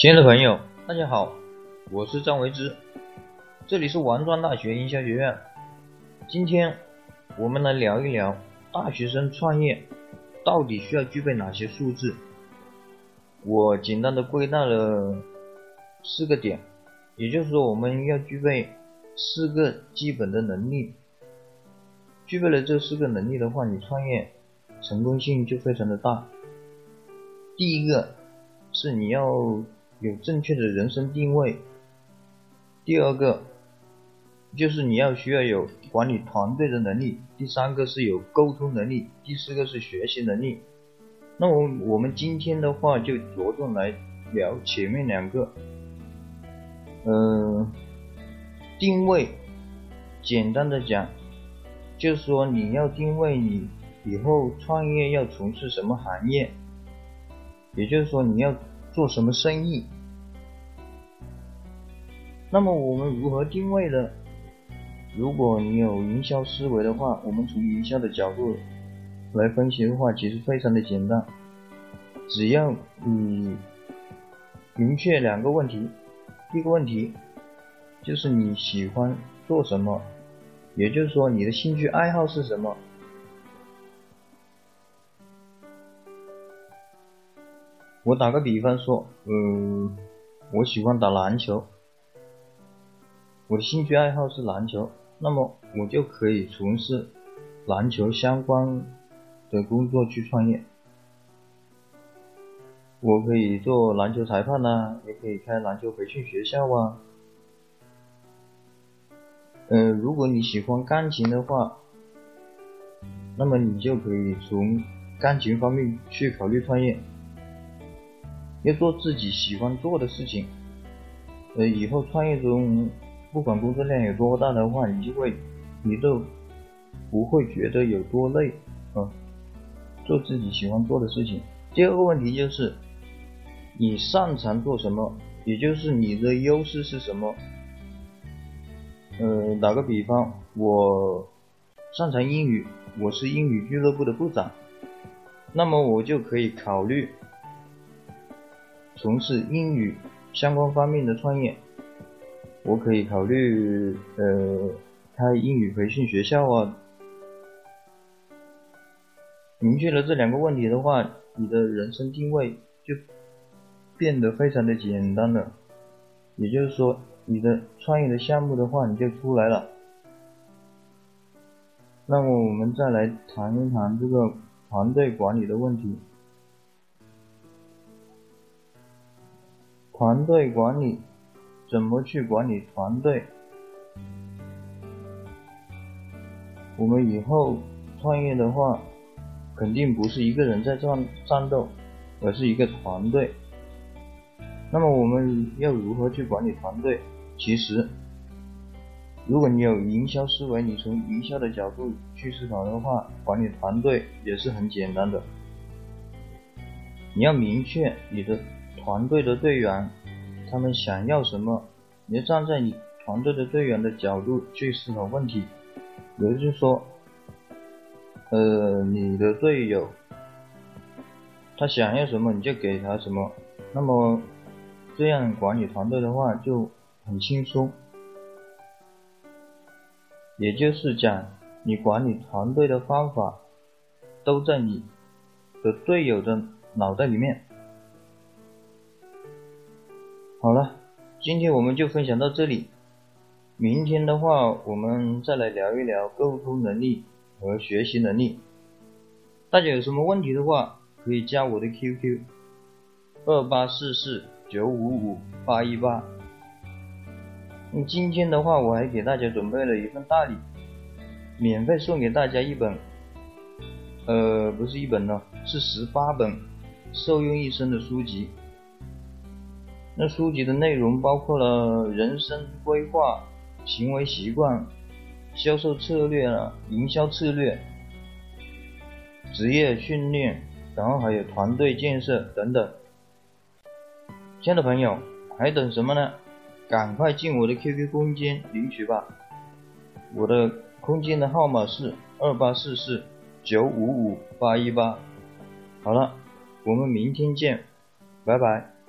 亲爱的朋友，大家好，我是张维之，这里是王庄大学营销学院。今天我们来聊一聊大学生创业到底需要具备哪些素质。我简单的归纳了四个点，也就是说我们要具备四个基本的能力。具备了这四个能力的话，你创业成功性就非常的大。第一个是你要有正确的人生定位，第二个就是你要需要有管理团队的能力，第三个是有沟通能力，第四个是学习能力。那我我们今天的话就着重来聊前面两个，嗯，定位，简单的讲。就是说，你要定位你以后创业要从事什么行业，也就是说你要做什么生意。那么我们如何定位呢？如果你有营销思维的话，我们从营销的角度来分析的话，其实非常的简单。只要你明确两个问题，第一个问题就是你喜欢做什么。也就是说，你的兴趣爱好是什么？我打个比方说，嗯，我喜欢打篮球，我的兴趣爱好是篮球，那么我就可以从事篮球相关的工作去创业。我可以做篮球裁判呐，也可以开篮球培训学校啊。呃，如果你喜欢钢琴的话，那么你就可以从钢琴方面去考虑创业。要做自己喜欢做的事情，呃，以后创业中不管工作量有多大的话，你就会，你都不会觉得有多累啊。做自己喜欢做的事情。第二个问题就是，你擅长做什么，也就是你的优势是什么。呃，打个比方，我擅长英语，我是英语俱乐部的部长，那么我就可以考虑从事英语相关方面的创业。我可以考虑呃开英语培训学校啊。明确了这两个问题的话，你的人生定位就变得非常的简单了，也就是说。你的创业的项目的话，你就出来了。那么我们再来谈一谈这个团队管理的问题。团队管理怎么去管理团队？我们以后创业的话，肯定不是一个人在战战斗，而是一个团队。那么我们要如何去管理团队？其实，如果你有营销思维，你从营销的角度去思考的话，管理团队也是很简单的。你要明确你的团队的队员，他们想要什么，你要站在你团队的队员的角度去思考问题。也就是说，呃，你的队友他想要什么，你就给他什么。那么，这样管理团队的话就。很轻松，也就是讲，你管理团队的方法都在你的队友的脑袋里面。好了，今天我们就分享到这里，明天的话我们再来聊一聊沟通能力和学习能力。大家有什么问题的话，可以加我的 QQ：二八四四九五五八一八。那今天的话，我还给大家准备了一份大礼，免费送给大家一本，呃，不是一本呢，是十八本受用一生的书籍。那书籍的内容包括了人生规划、行为习惯、销售策略啊、营销策略、职业训练，然后还有团队建设等等。亲爱的朋友，还等什么呢？赶快进我的 QQ 空间领取吧，我的空间的号码是二八四四九五五八一八。好了，我们明天见，拜拜。